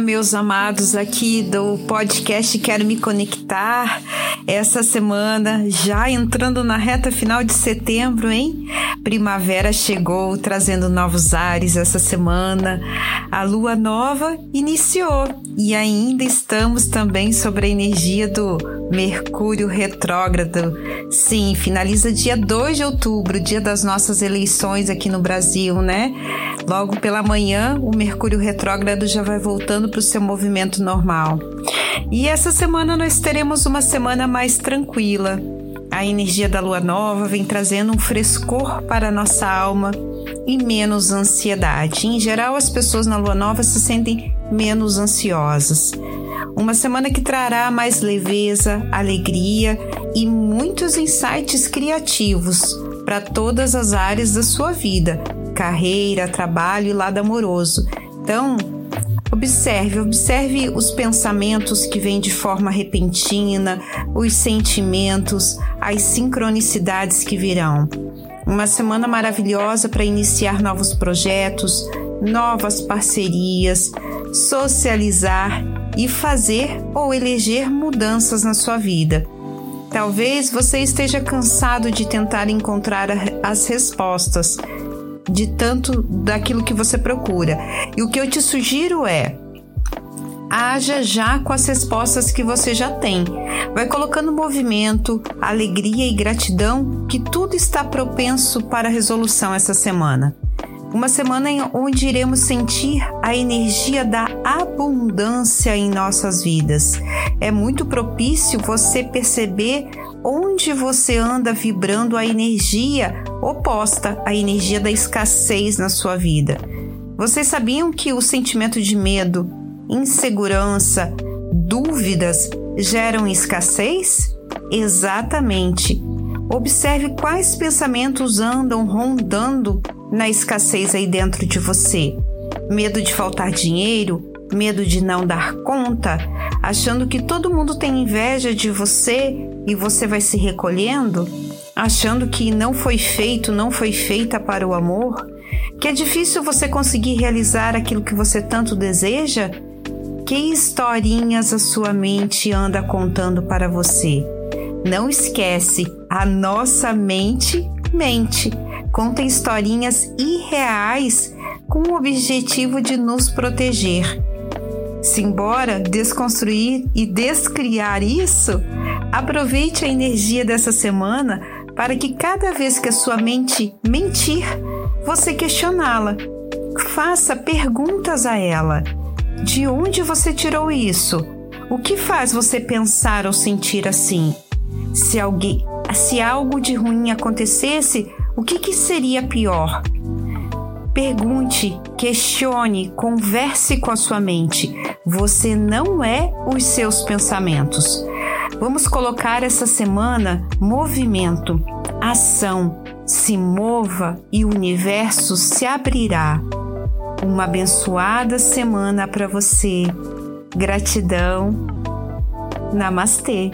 Meus amados aqui do podcast Quero Me Conectar. Essa semana, já entrando na reta final de setembro, hein? Primavera chegou trazendo novos ares essa semana. A lua nova iniciou e ainda estamos também sobre a energia do Mercúrio retrógrado. Sim, finaliza dia 2 de outubro, dia das nossas eleições aqui no Brasil, né? Logo pela manhã, o Mercúrio retrógrado já vai voltando para o seu movimento normal. E essa semana nós teremos uma semana mais tranquila. A energia da lua nova vem trazendo um frescor para a nossa alma e menos ansiedade. Em geral, as pessoas na lua nova se sentem menos ansiosas. Uma semana que trará mais leveza, alegria e muitos insights criativos para todas as áreas da sua vida, carreira, trabalho e lado amoroso. Então, Observe, observe os pensamentos que vêm de forma repentina, os sentimentos, as sincronicidades que virão. Uma semana maravilhosa para iniciar novos projetos, novas parcerias, socializar e fazer ou eleger mudanças na sua vida. Talvez você esteja cansado de tentar encontrar as respostas de tanto daquilo que você procura. E o que eu te sugiro é haja já com as respostas que você já tem. Vai colocando movimento, alegria e gratidão, que tudo está propenso para resolução essa semana. Uma semana onde iremos sentir a energia da abundância em nossas vidas. É muito propício você perceber onde você anda vibrando a energia oposta à energia da escassez na sua vida. Vocês sabiam que o sentimento de medo, insegurança, dúvidas geram escassez? Exatamente. Observe quais pensamentos andam rondando na escassez aí dentro de você. Medo de faltar dinheiro, medo de não dar conta, achando que todo mundo tem inveja de você e você vai se recolhendo, achando que não foi feito, não foi feita para o amor, que é difícil você conseguir realizar aquilo que você tanto deseja que historinhas a sua mente anda contando para você? Não esquece, a nossa mente mente. Conta historinhas irreais com o objetivo de nos proteger. Simbora desconstruir e descriar isso? Aproveite a energia dessa semana para que cada vez que a sua mente mentir, você questioná-la. Faça perguntas a ela de onde você tirou isso? O que faz você pensar ou sentir assim? Se alguém, se algo de ruim acontecesse, o que, que seria pior? Pergunte, questione, converse com a sua mente. Você não é os seus pensamentos. Vamos colocar essa semana movimento, ação. Se mova e o universo se abrirá. Uma abençoada semana para você. Gratidão. Namastê.